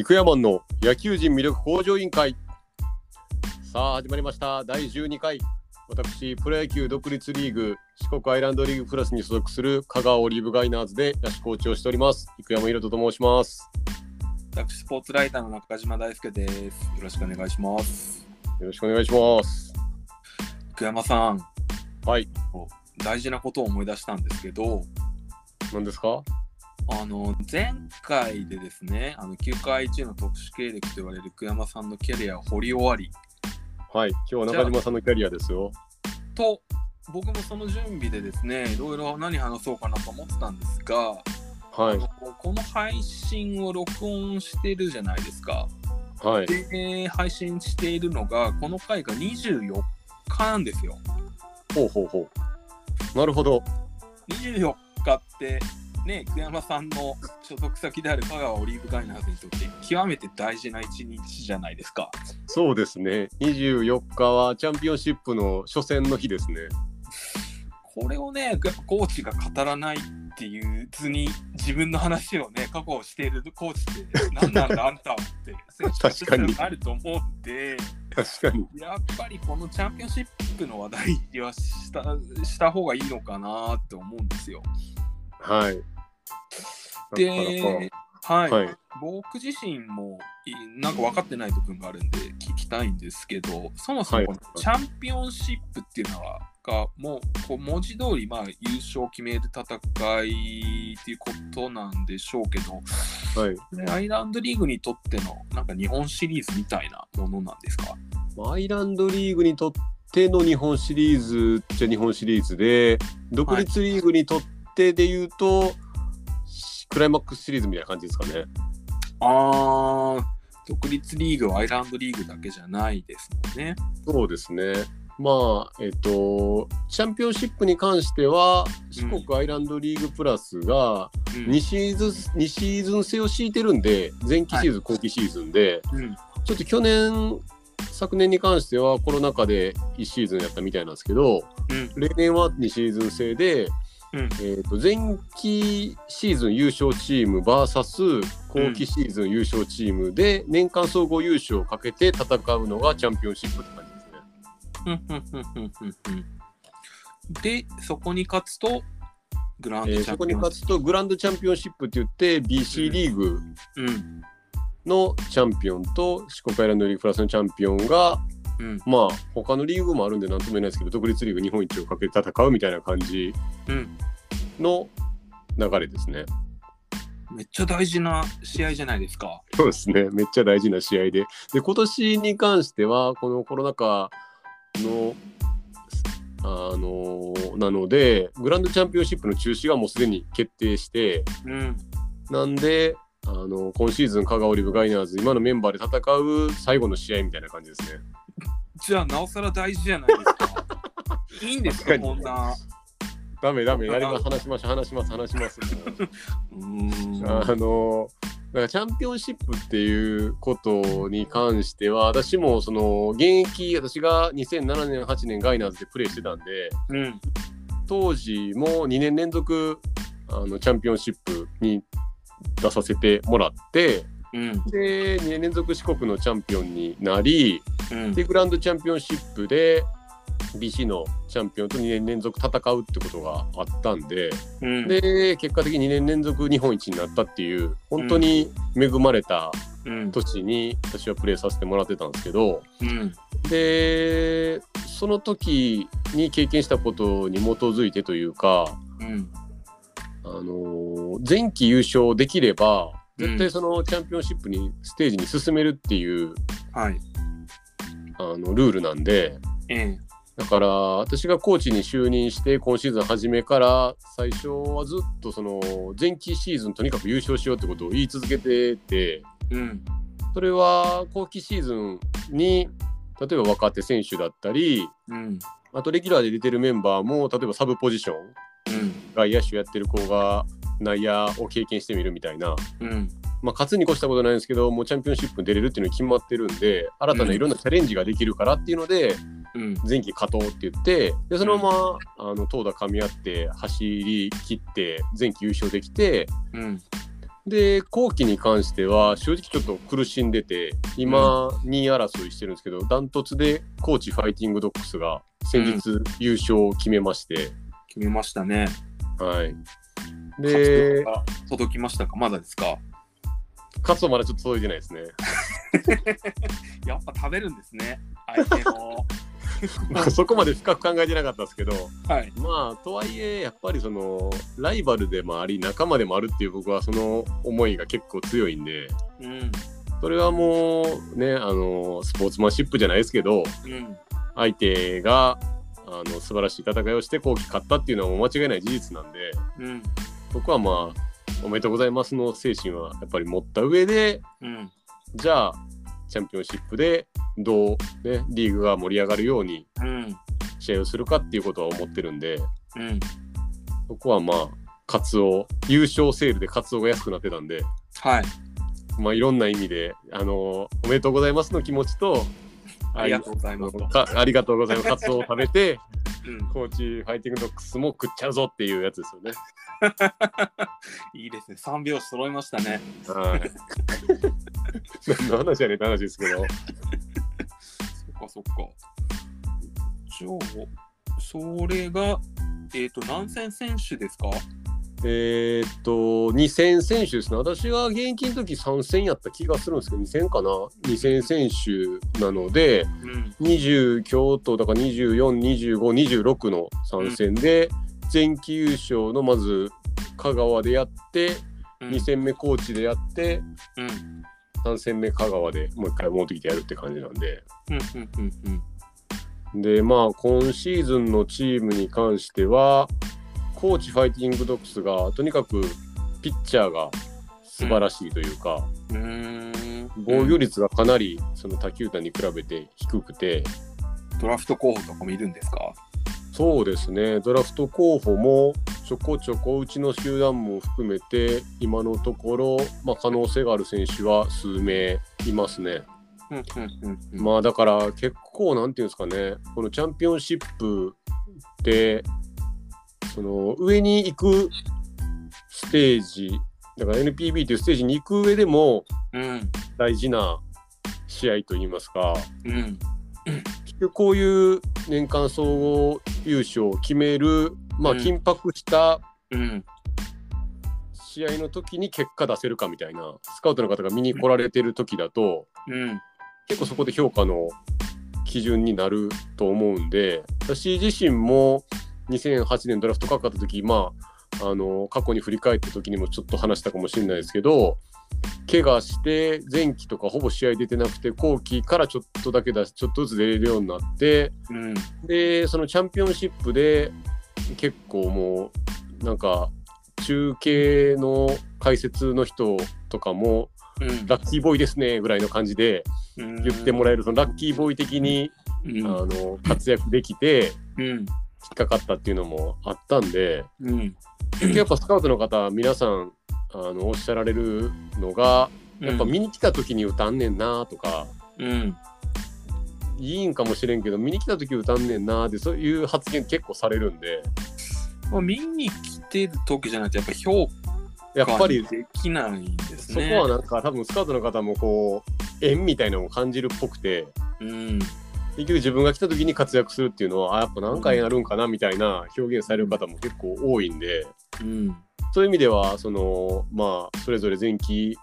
育山の野球人魅力向上委員会。さあ始まりました。第12回。私プロ野球独立リーグ四国アイランドリーグプラスに所属する香川オリーブガイナーズで野手コーチをしております。育山宏人と申します。私スポーツライターの中島大輔です。よろしくお願いします。よろしくお願いします。福山さん。はい。大事なことを思い出したんですけど。何ですか？あの前回でですねあの球界一の特殊経歴と言われる久山さんのキャリアを掘り終わり。はい。今日は中島さんのキャリアですよ。と僕もその準備でですねいろいろ何話そうかなと思ってたんですが、はい。この配信を録音してるじゃないですか。はい。で配信しているのがこの回が24日なんですよ。ほうほうほう。なるほど。24日ってね久山さんの所属先である香川オリーブガイナーズにとって極めて大事な一日じゃないですか。そうですね24日はチャンピオンシップの初戦の日ですねこれをねやっぱコーチが語らないっていう図に自分の話をね過去しているコーチって何なんだあんたはって 選手としてはあると思うんで確かにやっぱりこのチャンピオンシップの話題はしたした方がいいのかなって思うんですよ。はい。で、はい、はい。僕自身もいなんか分かってない部分があるんで聞きたいんですけど、そもそもチャンピオンシップっていうのは、がもうこう文字通りまあ優勝を決める戦いっていうことなんでしょうけど、はい。ねアイランドリーグにとってのなんか日本シリーズみたいなものなんですか？アイランドリーグにとっての日本シリーズっちゃ日本シリーズで独立リーグにとってで言うと、クライマックスシリーズみたいな感じですかね。あー独立リーグはアイランドリーグだけじゃないですもんね。そうですね。まあえっとチャンピオンシップに関しては四国アイランドリーグプラスがうん2シーズン、2シーズン制を敷いてるんで前期シーズン、後期シーズンでうんちょっと去年昨年に関してはコロナ禍で1シーズンやったみたいなんですけどうん例年は2シーズン制でうん。えー、と前期シーズン優勝チーム VS 後期シーズン優勝チームで年間総合優勝をかけて戦うのがチャンピオンシップって感じですね。で、そこに勝つと、グランえードチャンピオンそこに勝つとグランドチャンピオンシップって言って BC リーグうん。のチャンピオンと四国アイランドリーグプラスのチャンピオンがうんまあ他のリーグもあるんで何とも言えないですけど独立リーグ日本一をかけて戦うみたいな感じうん。の流れですね。めっちゃ大事な試合じゃないですか。そうですね、めっちゃ大事な試合で。で、今年に関しては、このコロナ禍の、あのなので、グランドチャンピオンシップの中止がもうすでに決定して、うん。なんで、あの今シーズン、香川オリブガイナーズ、今のメンバーで戦う最後の試合みたいな感じですね。じゃあ、なおさら大事じゃないですか。いいんですか、こんな。ダメダメ、やります、話します、話します、話します。うーん。あのだからチャンピオンシップっていうことに関しては私もその現役私が2007年8年ガイナーズでプレーしてたんでうん。当時も2年連続あのチャンピオンシップに出させてもらってうん。で2年連続四国のチャンピオンになりうん。でグランドチャンピオンシップで BC のチャンピオンと2年連続戦うってことがあったんでうん。で結果的に2年連続日本一になったっていう本当に恵まれたうん。年に私はプレーさせてもらってたんですけどうん。でその時に経験したことに基づいてというか、うん。あのー前期優勝できれば絶うん対そのチャンピオンシップにステージに進めるっていうはい。あのルールなんでええ。だから私がコーチに就任して今シーズン初めから最初はずっとその前期シーズンとにかく優勝しようってことを言い続けててうん。それは後期シーズンに例えば若手選手だったりうん。あとレギュラーで出てるメンバーも例えばサブポジションうん。外野手やってる子が内野を経験してみるみたいな、うん。まあ、勝つに越したことないんですけどもうチャンピオンシップに出れるっていうのが決まってるんで新たないろんなチャレンジができるからっていうので、うん。前期勝とうって言ってでそのまま、あの投打噛み合って走り切って前期優勝できてうん。で後期に関しては正直ちょっと苦しんでて今2位争いしてるんですけど、ダントツで高知ファイティングドッグスが先日優勝を決めまして、決めましたね。はい。で、で届きましたか？まだですか？カツはまだちょっと届いてないですね。やっぱ食べるんですね。相手の。そこまで深く考えてなかったですけど、はい。まあとはいえやっぱりそのライバルでもあり仲間でもあるっていう僕はその思いが結構強いんでうん。それはもうねあのスポーツマンシップじゃないですけどうん。相手があの素晴らしい戦いをして後期勝ったっていうのはもう間違いない事実なんでうん。僕はまあおめでとうございますの精神はやっぱり持った上でうん。じゃあチャンピオンシップでどう、ね、リーグが盛り上がるようにうん。試合をするかっていうことは思ってるんでうん。そこはまあカツオ優勝セールでカツオが安くなってたんではい。まあいろんな意味であのおめでとうございますの気持ちとありがとうございますありがとうございますカツオを食べて うん。コーチファイティングドッグスも食っちゃうぞっていうやつですよね。いいですね。三拍子揃いましたね。はい。何の話やねんって話ですけど。そっかそっか。じゃあ、それが、えっ、と、何戦選手ですか？えーっと、2戦選手ですね。私が現役の時3戦やった気がするんですけど、2戦かな ?2 戦選手なので、うん。20京都だから24、25、26の3戦で、前期優勝のまず香川でやって、うん2戦目高知でやって、うん。3戦目香川でもう一回戻ってきてやるって感じなんで。でまあ今シーズンのチームに関しては高知ファイティングドッグスがとにかくピッチャーが素晴らしいというか、うーん。防御率がかなりその他球団に比べて低くて。ドラフト候補とかもいるんですか？そうですね。ドラフト候補もちょこちょこうちの集団も含めて今のところ、まあ、可能性がある選手は数名いますね。まあだから結構なんていうんですかね。このチャンピオンシップってその上に行くステージだから NPB っていうステージに行く上でもうん。大事な試合といいますかうん。結局こういう年間総合優勝を決める、まあ、うん。緊迫したうん。試合の時に結果出せるかみたいなスカウトの方が見に来られてる時だとうん。結構そこで評価の基準になると思うんで私自身も2008年ドラフトかかった時まああの過去に振り返った時にもちょっと話したかもしれないですけど怪我して前期とかほぼ試合出てなくて後期からちょっとだけ出しちょっとずつ出れるようになってうん。でそのチャンピオンシップで結構もうなんか中継の解説の人とかもうん。ラッキーボーイですねぐらいの感じでうん。言ってもらえるそのラッキーボーイ的に、うん。あの活躍できてうん。引っかかったっていうのもあったんでうん。結局やっぱスカウトの方皆さんあのおっしゃられるのがやっぱ見に来た時に歌んねんなとか、うん。いいんかもしれんけど見に来た時歌んねんなってそういう発言結構されるんで。まあ見に来てる時じゃなくてやっぱ評価やっぱりできないんですそこね。はなんか多分スカウトの方もこう縁みたいなのを感じるっぽくて。うん結局自分が来た時に活躍するっていうのはあやっぱ何回やるんかなみたいな表現される方も結構多いんで。うん。そういう意味ではそのまあそれぞれ前期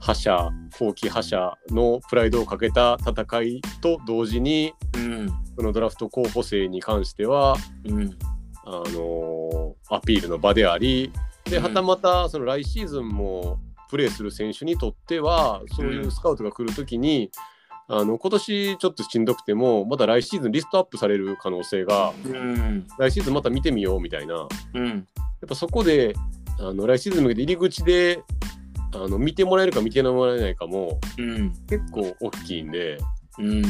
覇者後期覇者のプライドをかけた戦いと同時にうん。そのドラフト候補生に関してはうん。あのアピールの場でありでうん。はたまたその来シーズンもプレーする選手にとってはそういうスカウトが来るときに、あの今年ちょっとしんどくてもまた来シーズンリストアップされる可能性がうん。来シーズンまた見てみようみたいな。やうん。っぱそこであの来シーズンに向けて入り口であの見てもらえるか見てもらえないかもうん。結構大きいんで。うん。な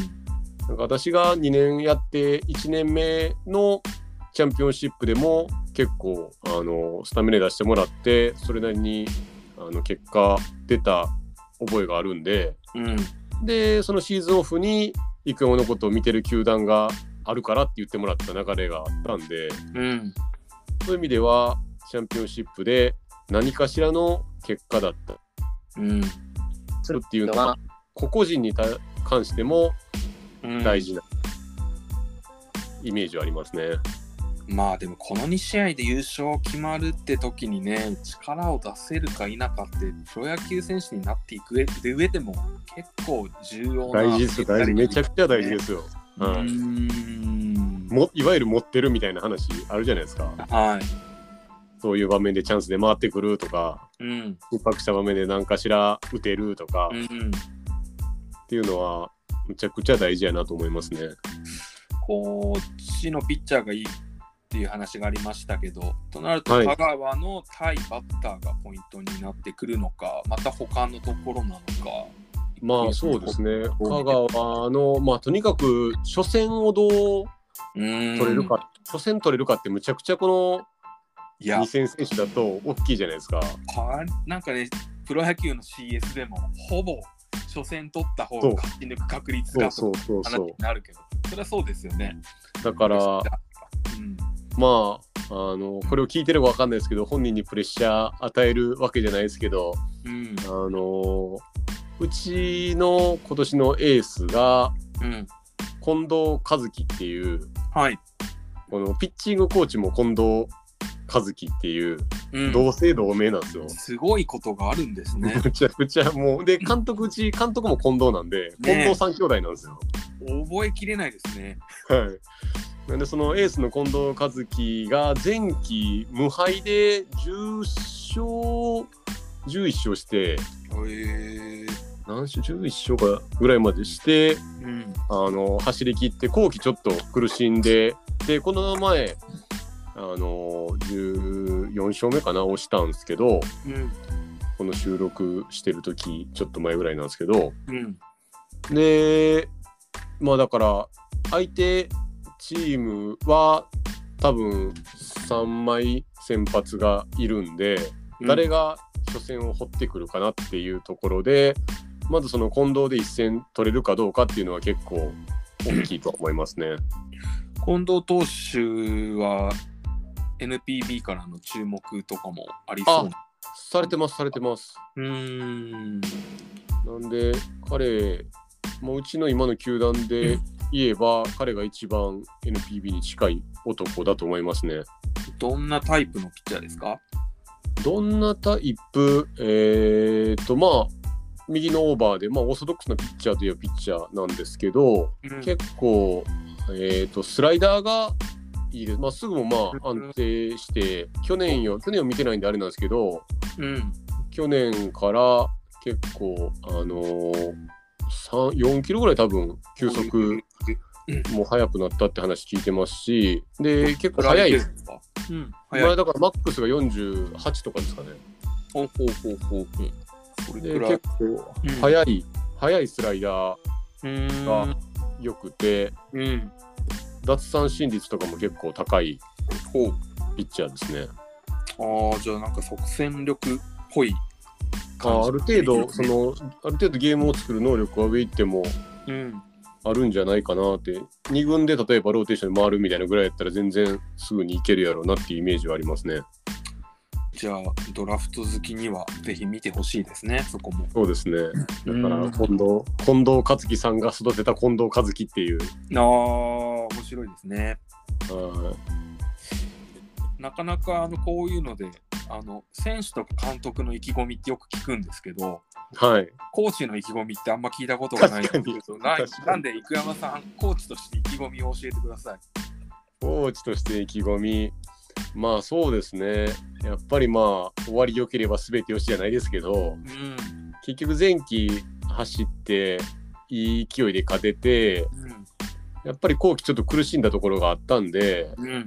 んか私が2年やって1年目のチャンピオンシップでも結構あのスタミナ出してもらってそれなりにあの結果出た覚えがあるんで。うんでそのシーズンオフに生山のことを見てる球団があるからって言ってもらった流れがあったんでうんそういう意味ではチャンピオンシップで何かしらの結果だったうん。っていうのは個々人にた関してもうん大事なイメージはありますね。まあでもこの2試合で優勝決まるって時にね力を出せるか否かってプロ野球選手になっていく上でも結構重要な大事ですよ。大事。めちゃくちゃ大事ですよ。うはい。ん。もいわゆる持ってるみたいな話あるじゃないですか。はい。そういう場面でチャンスで回ってくるとか、うん。緊迫した場面で何かしら打てるとかうんっていうのは、むちゃくちゃ大事やなと思いますね。コーチのピッチャーがいいっていう話がありましたけどとなるとはい香川の対バッターがポイントになってくるのかまた他のところなのかまあそうですね。香川の、まあとにかく初戦をどう取取れるか、初戦取れるかってむちゃくちゃこのいや2戦選手だと大きいじゃないですか。かなんかね、プロ野球の CS でも、ほぼ初戦取った方が勝ち抜く確率がそうそうそう話そになるけど、それはそうですよね。う。だから、うん、まあ、あの、これを聞いてるかわかんないですけど、本人にプレッシャー与えるわけじゃないですけど、うん、あの、うちの今年のエースがうん、近藤和樹っていう、はい。このピッチングコーチも近藤和樹っていう、うん、同姓同名なんですよ。すごいことがあるんですね。むちゃくちゃもう、で、監督うち、監督も近藤なんで、近藤三兄弟なんですよ。覚えきれないですね。はい。なんでそのエースの近藤和樹が前期無敗で10勝11勝してへえ何勝11勝かぐらいまでしてうん、あの走り切って後期ちょっと苦しんででこの前あの14勝目かな押したんですけどうん、この収録してる時ちょっと前ぐらいなんですけどうん、でまあだから相手チームは多分3枚先発がいるんで、誰が初戦を掘ってくるかなっていうところでまずその近藤で一戦取れるかどうかっていうのは結構大きいと思いますね。近藤投手は NPB からの注目とかもありそうな。されてますされてます。うーん。なんで彼もううちの今の球団で言えば彼が一番 NPB に近い男だと思いますね。どんなタイプのピッチャーですか？どんなタイプ？えー、とまあ右のオーバーで、まあ、オーソドックスなピッチャーといえばピッチャーなんですけど、うん結構、えー、とスライダーがいいです。まあ、すぐもまあ安定して、去年よ、去年を見てないんであれなんですけど、うん。去年から結構、あのー、3 4キロぐらい多分、球速も速くなったって話聞いてますし、で、結構速い。ですかうん。早い。前だからマックスが48とかですかね。ほうほうほうほうで結。構うん速い、速いスライダーうーんが良くて、うん。奪三振率とかも結構高いほう。ピッチャーですね。ああ、じゃあなんか即戦力っぽいあ。ある程度、その、ある程度ゲームを作る能力は上行ってもうん。あるんじゃないかなって、2軍で例えばローテーションで回るみたいなぐらいやったら全然すぐにいけるやろうなっていうイメージはありますね。じゃあ、ドラフト好きにはぜひ見てほしいですね、そこも。そうですね。だからうん近藤、近藤克樹さんが育てた近藤和樹っていう、ああ、面白いですね。あなかなかあのこういうので、あの選手とか監督の意気込みってよく聞くんですけど、ーはい。コーチの意気込みってあんま聞いたことがないんですけど、ななんで生山さん、コーチとして意気込みを教えてください？コーチとして意気込み、まあそうですね。やっぱりまあ、終わり良ければ全てよしじゃないですけど、うん。結局前期走って、いい勢いで勝てて、やっぱり後期ちょっと苦しんだところがあったんで、うん。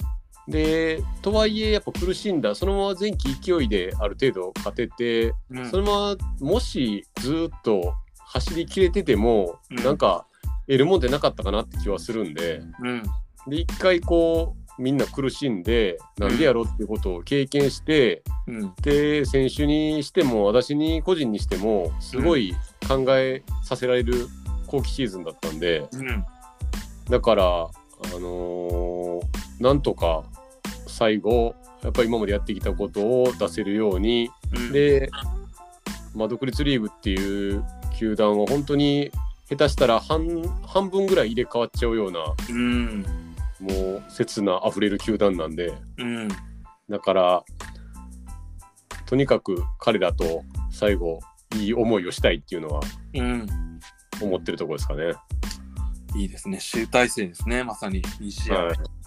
うん。で、とはいえやっぱ苦しんだ、そのまま前期勢いである程度勝てて、うんそのままもしずっと走り切れてても、うんなんか得るもんでなかったかなって気はするんで、うん。で、一回こう、みんな苦しんで、なんでやろうっていうことを経験して、うん。で、選手にしても、私に個人にしても、すごい考えさせられる後期シーズンだったんで、うん。だから、あのーなんとか最後、やっぱり今までやってきたことを出せるように、うん、で、まあ、独立リーグっていう球団は本当に下手したら半半分ぐらい入れ替わっちゃうようなうん。もう切な溢れる球団なんでうん。だからとにかく彼らと最後いい思いをしたいっていうのはうん。思ってるところですかね。いいですね。集大成ですね、まさに。2試合。はうーん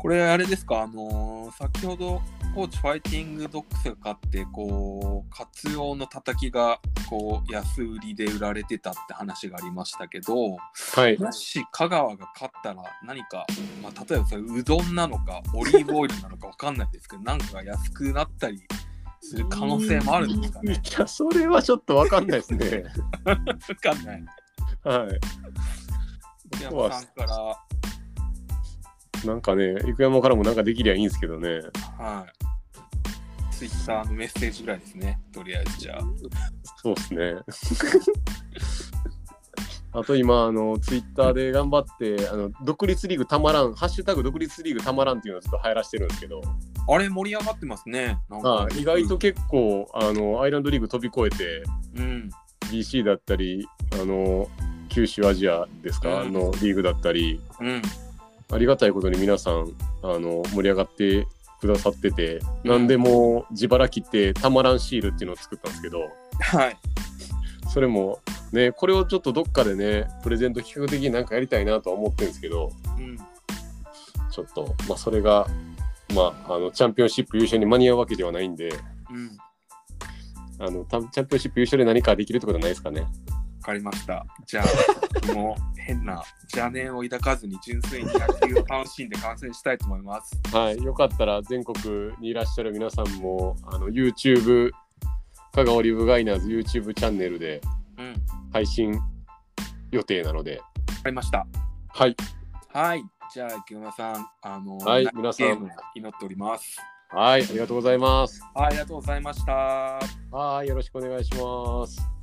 これあれですか、あのー先ほどコーチファイティングドッグスが勝って、こう、カツオのたたきがこう安売りで売られてたって話がありましたけど、はい、もし香川が勝ったら何か、まあ、例えばそれうどんなのか、オリーブオイルなのかわかんないですけど、なんかが安くなったりする可能性もあるんですかいね。やそれはちょっと分かんないですね。わかんない。はい福山さんから、なんかね、生山からもなんかできりゃいいんですけどね。はい。ツイッターのメッセージぐらいですね。とりあえずじゃあ。そうですね。あと今、あの、ツイッターで頑張って、あの、独立リーグたまらん、ハッシュタグ独立リーグたまらんっていうのをちょっと流行らしてるんですけど、あれ盛り上がってますね。あ意外と結構、あの、アイランドリーグ飛び越えて、うん。BC だったり、あの、九州アジアですか、うんのリーグだったり、うん。ありがたいことに皆さん、あの、盛り上がってくださってて、うんなんでもう自腹切ってたまらんシールっていうのを作ったんですけど、はい。それもね、これをちょっとどっかでね、プレゼント企画的になんかやりたいなとは思ってるんですけど、うん。ちょっと、まあ、それが、まあ、あの、チャンピオンシップ優勝に間に合うわけではないんで、うん。あの、たチャンピオンシップ優勝で何かできるってことはないですかね。わかりました。じゃあ、もう変な邪念を抱かずに純粋に野球を楽しんで観戦したいと思います。はい、よかったら全国にいらっしゃる皆さんも、あの、YouTube、香川リブガイナーズ YouTube チャンネルで配信予定なので、かりました。はい、はい。じゃあ、木村さん、あの、はい皆さん祈っております。はい、ありがとうございます。はい、ありがとうございました。はい、よろしくお願いします。